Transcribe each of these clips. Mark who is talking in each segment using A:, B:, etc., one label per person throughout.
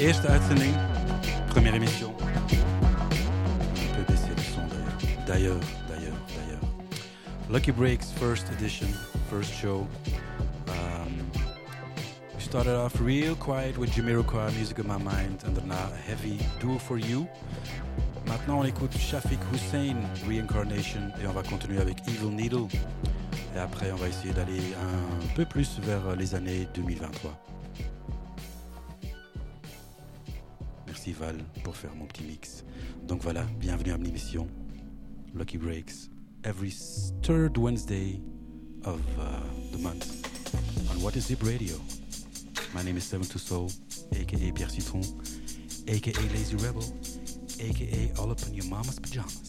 A: eerste uitzending. Première émission. On peut baisser le son d'ailleurs. D'ailleurs, d'ailleurs, d'ailleurs. Lucky Breaks, first edition, first show. Um, we started off real quiet with Jamiroquai, Music of My Mind, and daarna Heavy Do For You. Maintenant, on écoute Shafiq Hussein, Reincarnation, et on va continuer avec Evil Needle. Et après, on va essayer d'aller un peu plus vers les années 2023. Pour faire mon petit mix. Donc voilà, bienvenue à l'émission Lucky Breaks, every third Wednesday of uh, the month on What is Hip Radio. My name is Seven to aka Pierre Citron, aka Lazy Rebel, aka All Up in Your Mama's Pajamas.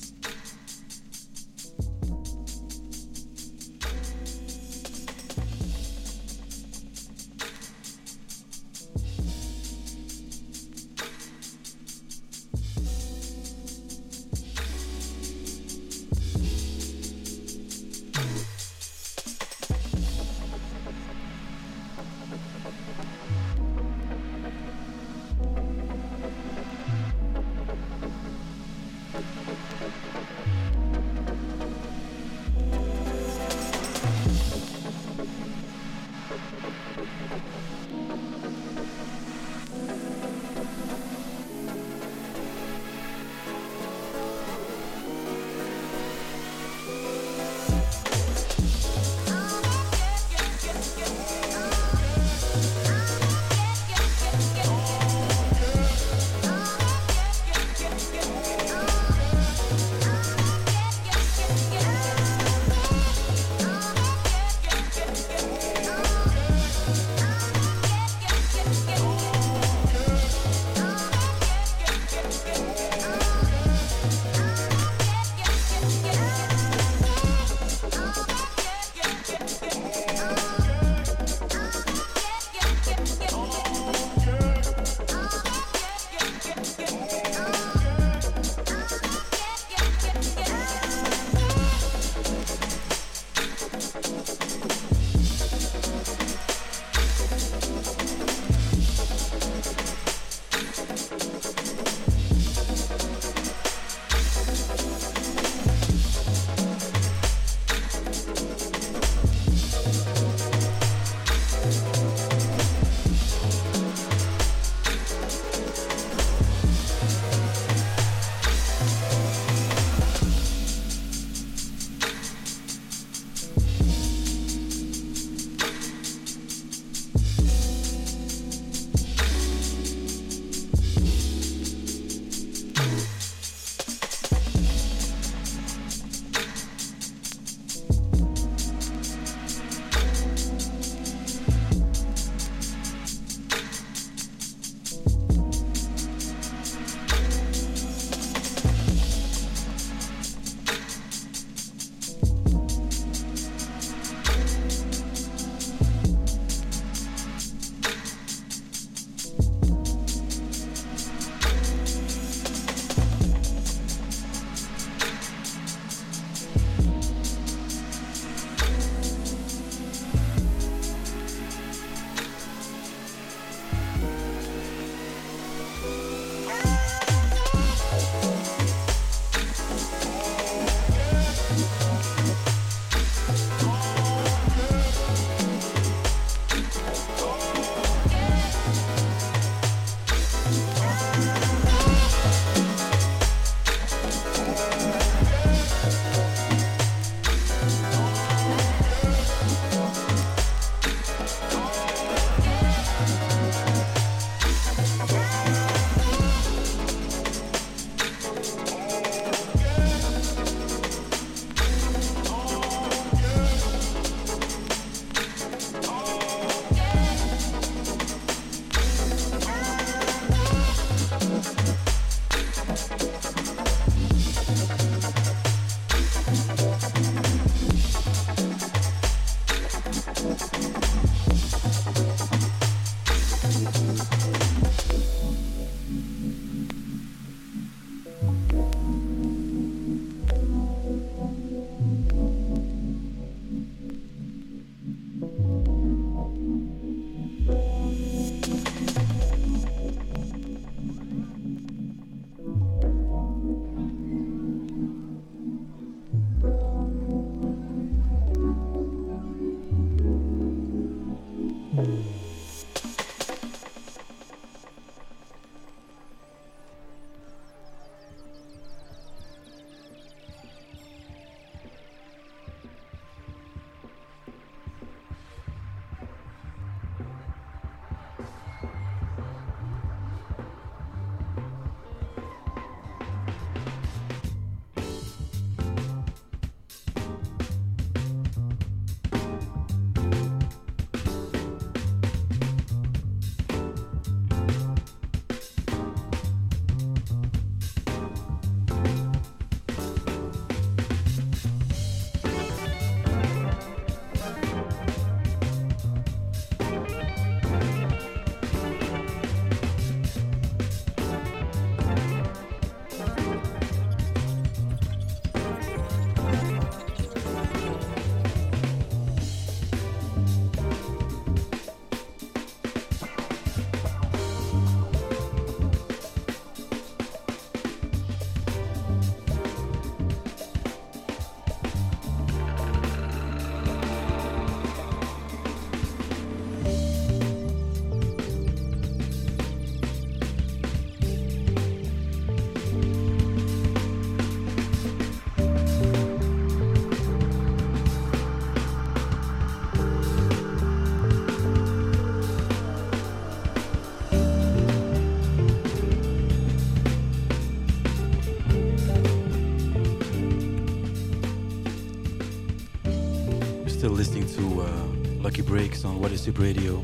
A: To uh, Lucky Breakz on What Is Hip Radio.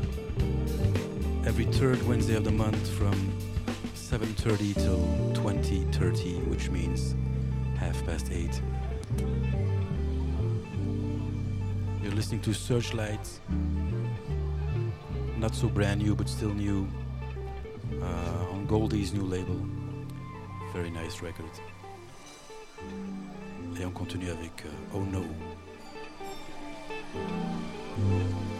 A: Every third Wednesday of the month from 7.30 till 20.30, which means half past 8. You're listening to Searchlights, Not so brand new, but still new. Uh, on Goldie's new label. Very nice record. Et on continue avec euh, Oh No.
B: う
C: ん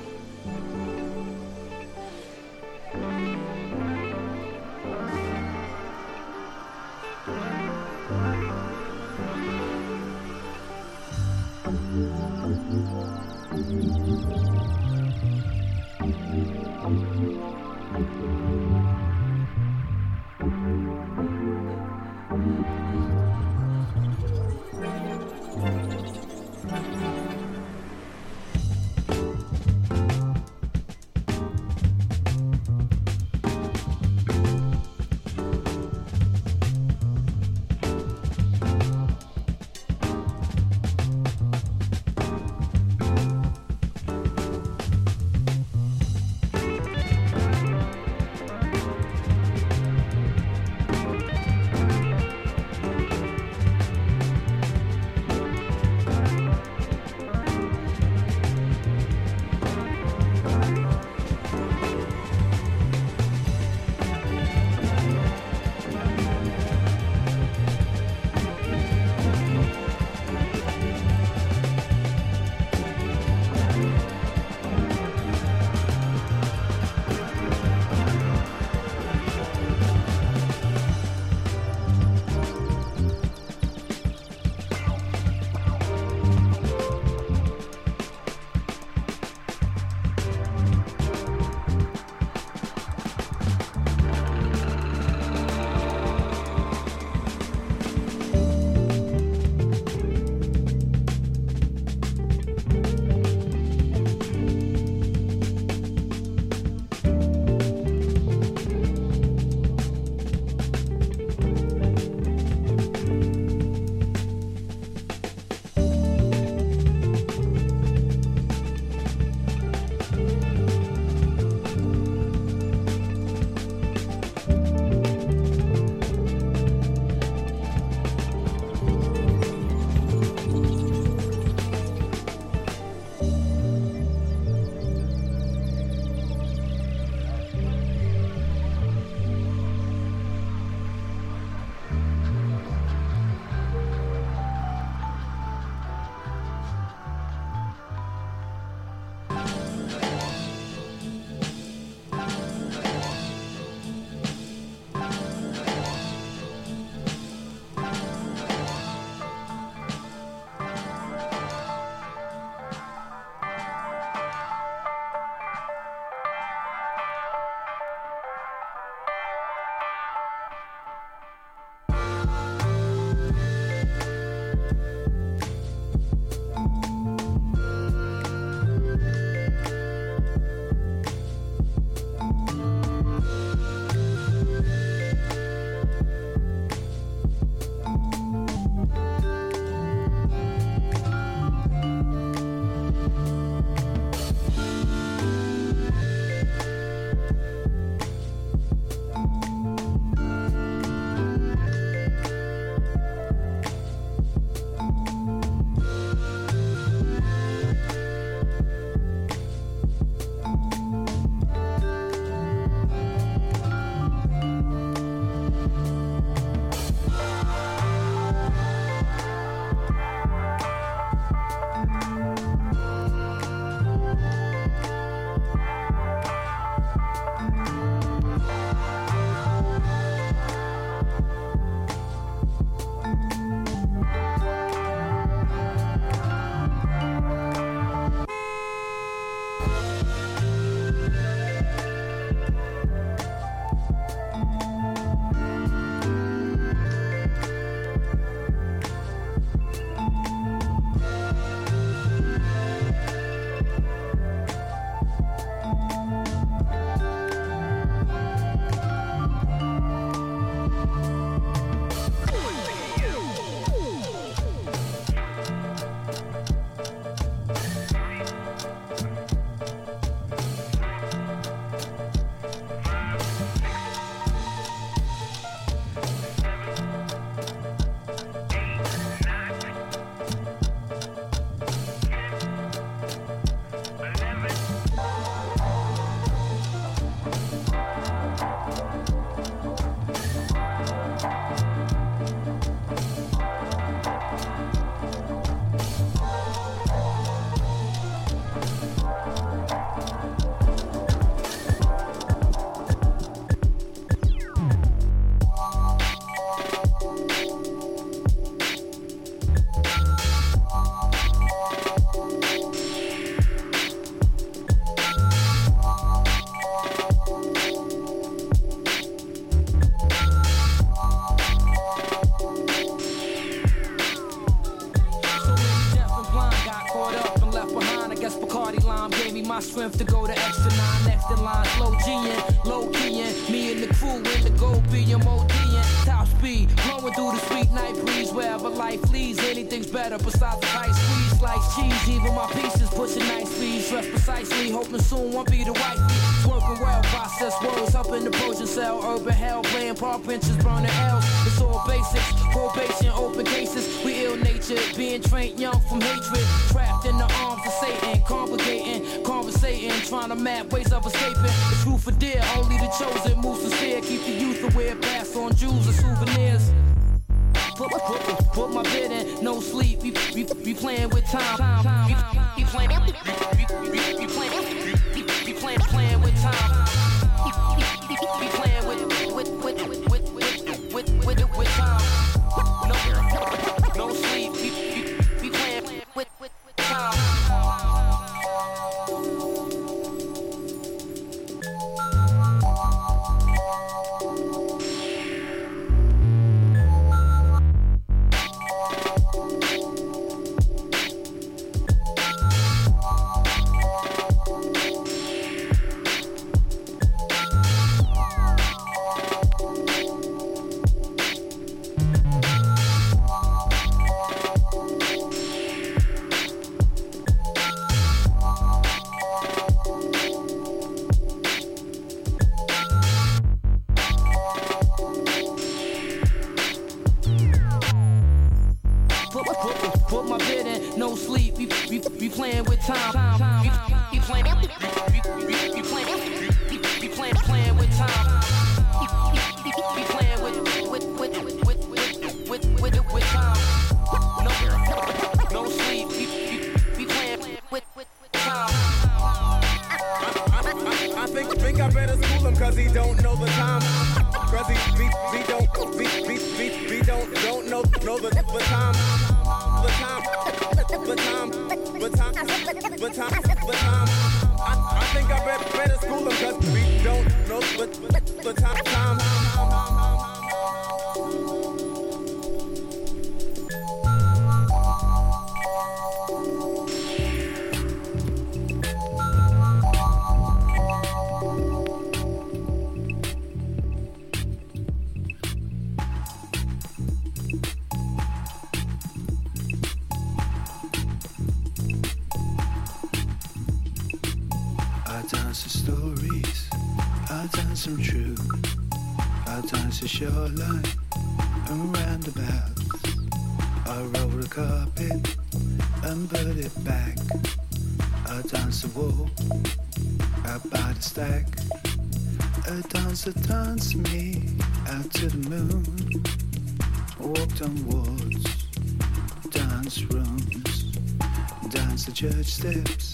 C: dance the church steps,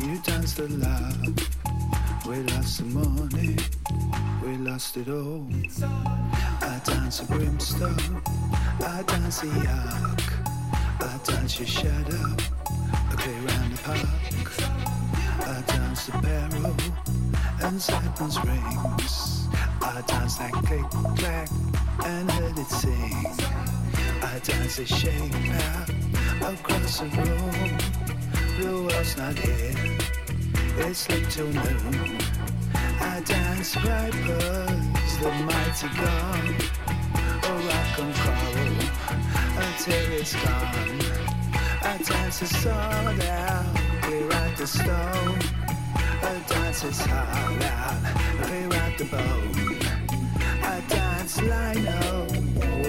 C: you dance the love. We lost the money, we lost it all. I dance the brimstone, I dance the arc, I dance your shadow, I play round the park. I dance the barrel and Saturn's rings. I dance that click clack and let it sing. I dance a shape out across the room blue world's not here. Let's till noon. I dance vipers, the mighty gone. A rock and roll until it's gone. I dance is sold out, we ride the stone. I dance is hard out, we ride the bone. I dance lino.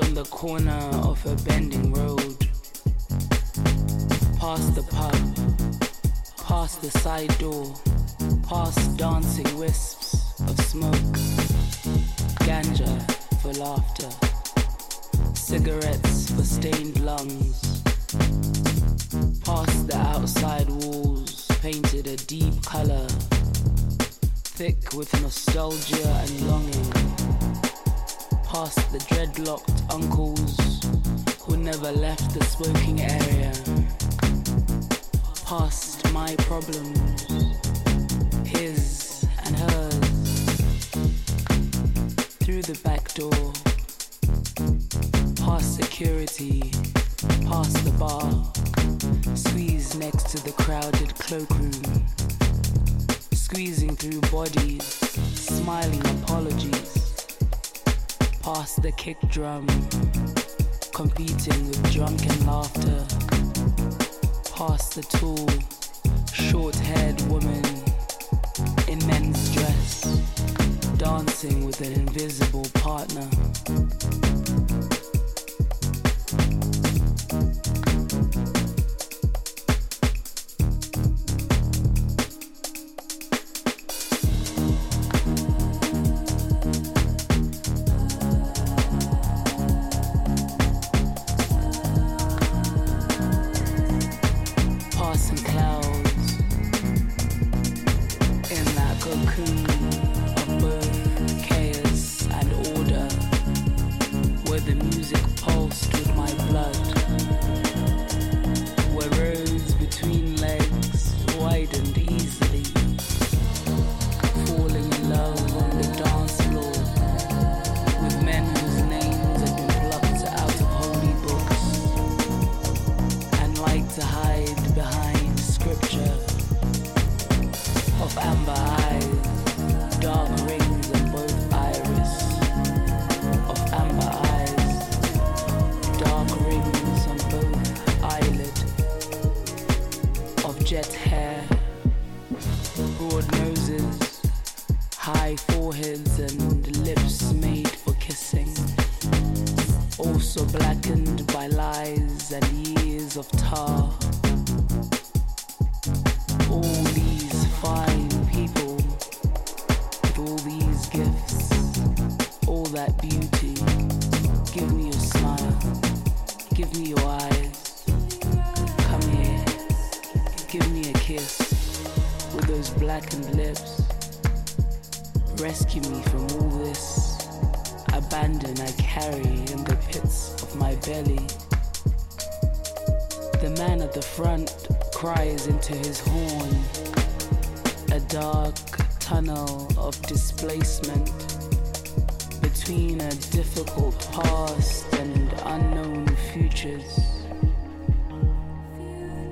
D: on the corner of a bending road. Past the pub, past the side door, past dancing wisps of smoke. Ganja for laughter, cigarettes for stained lungs. Past the outside walls, painted a deep color, thick with nostalgia and longing past the dreadlocked uncles who never left the smoking area, past my problems, his and hers, through the back door, past security, drum, competing with drunken laughter, past the tall, between a difficult past and unknown futures.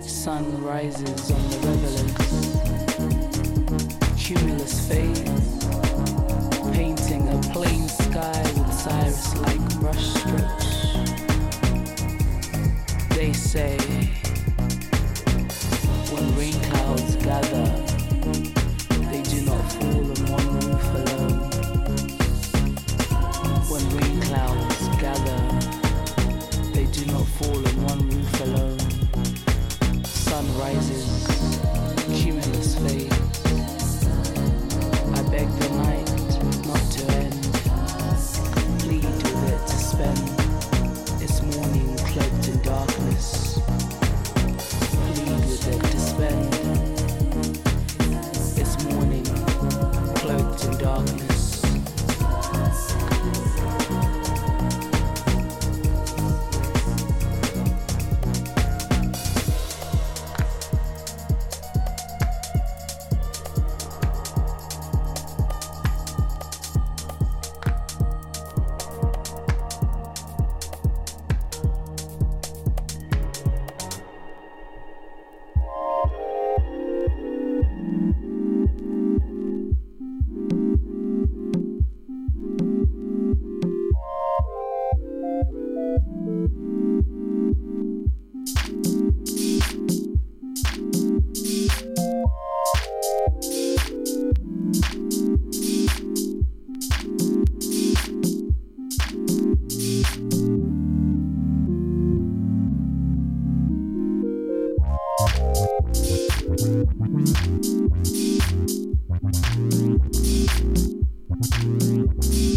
D: Sun rises on the revelers. Cumulus fades, painting a plain sky with cirrus-like brushstrokes. They say when rain clouds gather. rises.
E: Thank you.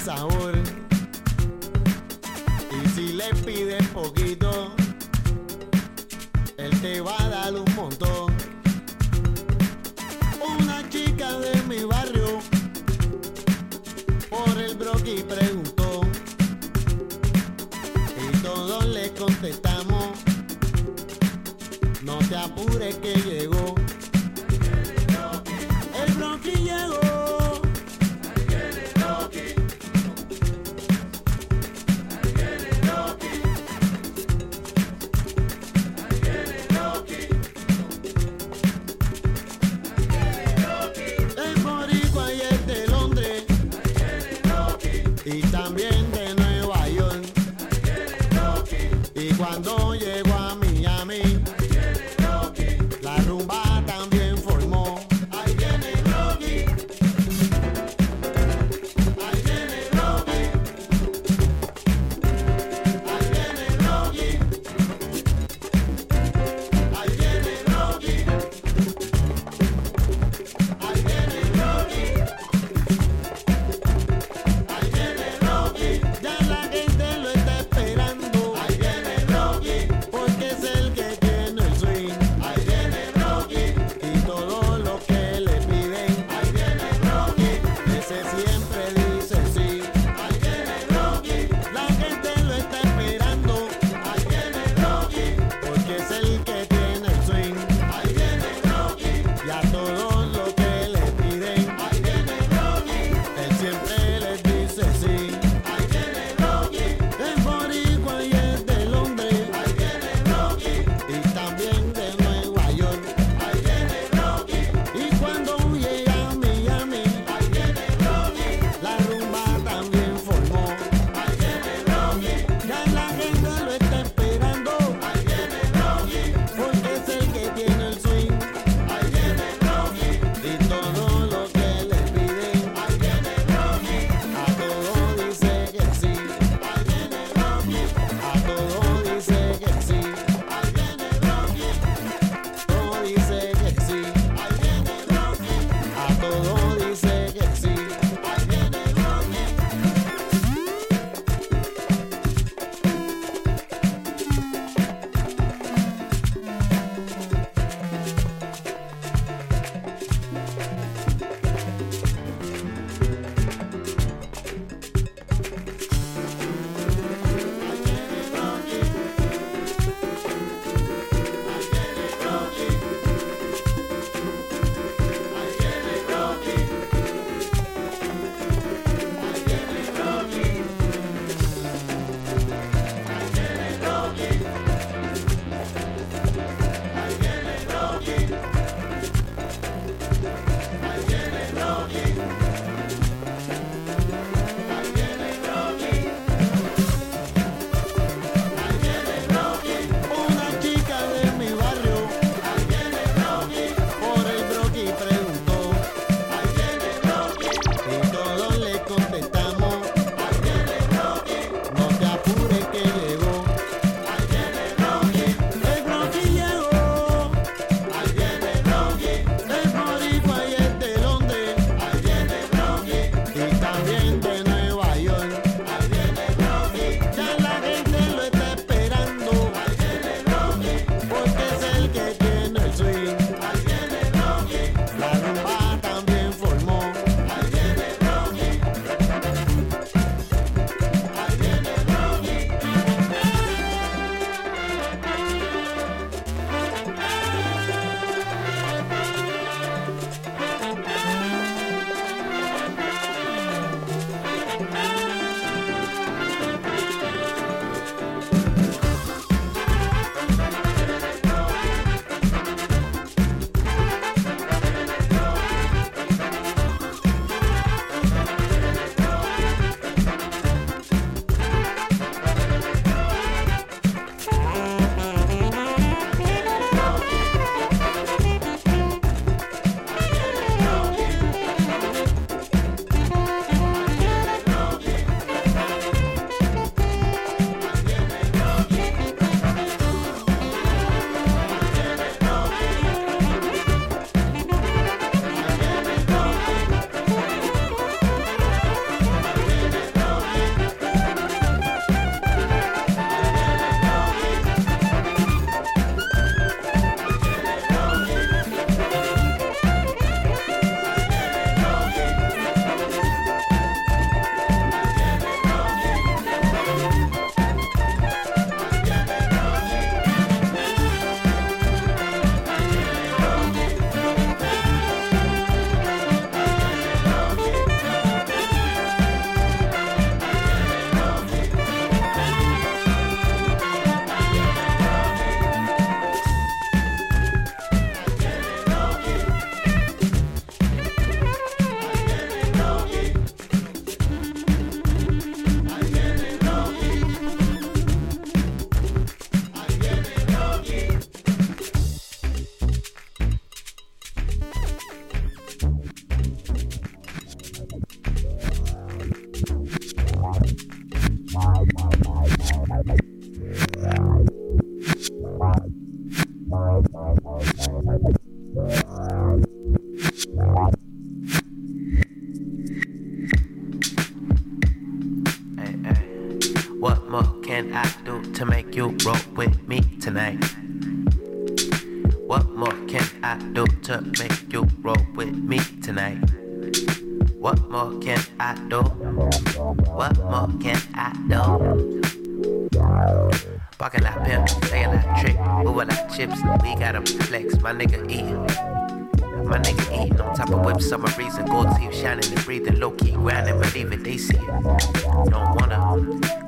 E: sabor.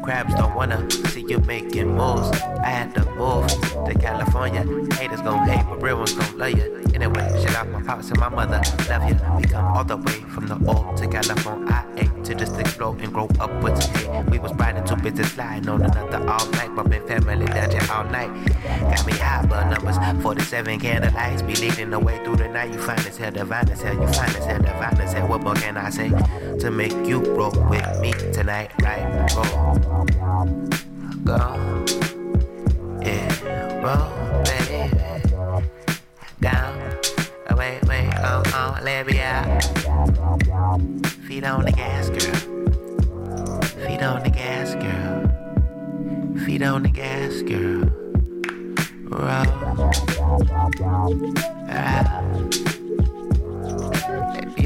E: Crabs don't wanna see you making moves. I had to move to California. Haters gon' hate, but real ones gon' love you. Anyway, shout out my pops and my mother, love you. We come all the way from the old to California. I ate to just explode and grow up with hey, We was riding too busy sliding on another all night, bumping family dungeon all night. Got me high, but numbers 47 candlelights be leading the way through the night. You fine as hell, divine as hell. You fine as hell, divine as hell. What more can I say to make you roll with me tonight? Right, roll, go, yeah, roll, baby, down. Wait, wait, oh, oh, let me out. Feet on the gas, girl. Feet on the gas, girl. Feet on the gas, girl. Roll. Alright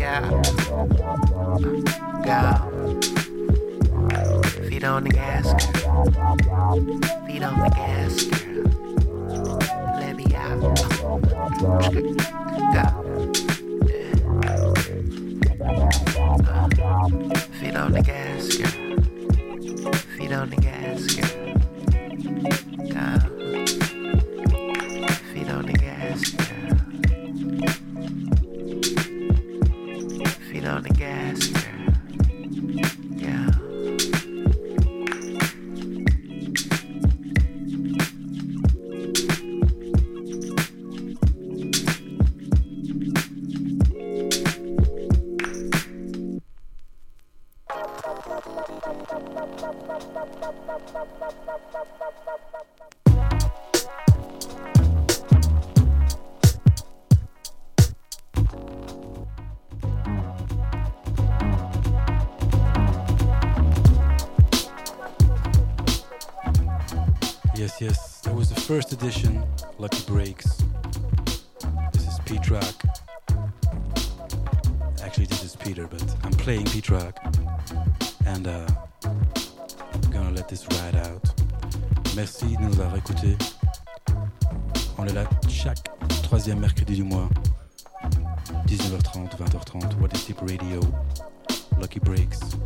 E: yeah. Go. Feet on the gas, girl. Feet on the gas, girl. Let me out. Go. Feet on the gas, girl. Feet on the gas, girl. the
A: first edition, Lucky Breakz. This is P track. Actually, this is Peter, but I'm playing P track. And uh, I'm gonna let this ride out. Merci de nous avoir écoutés. On est là chaque troisième mercredi du mois. 19h30, 20h30, What is Hip Radio, Lucky Breakz.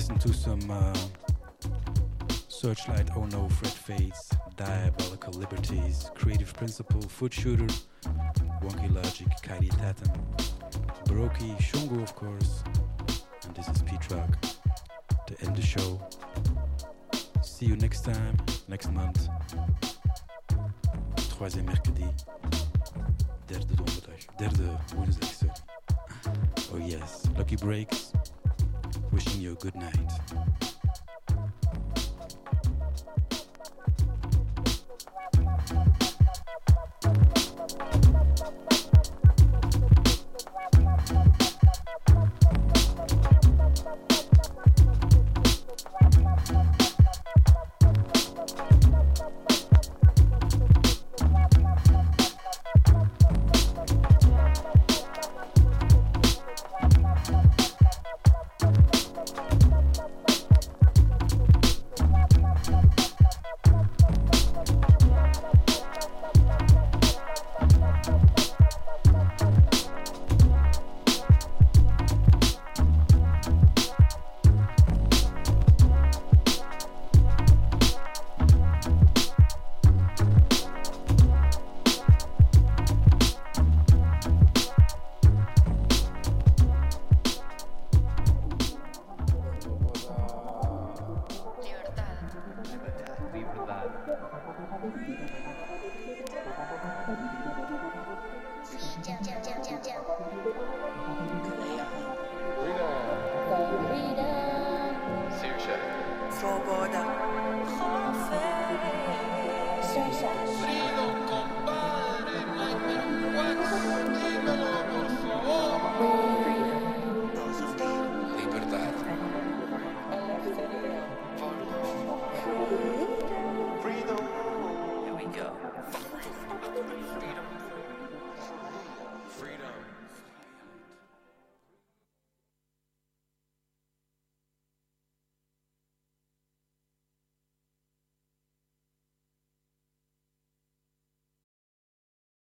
A: Listen to some uh, Searchlight, Oh No, Fred Fades, Diabolical Liberties, Creative Principle, Foot Shooter, Wonky Logic, Kylie Tatum, Baroki, Shungu, of course, and this is P-Truck to end the show. See you next time, next month. Troisième mercredi. Derde donderdag. Derde woensdag. Oh yes. Lucky Breakz. Wishing you a good night.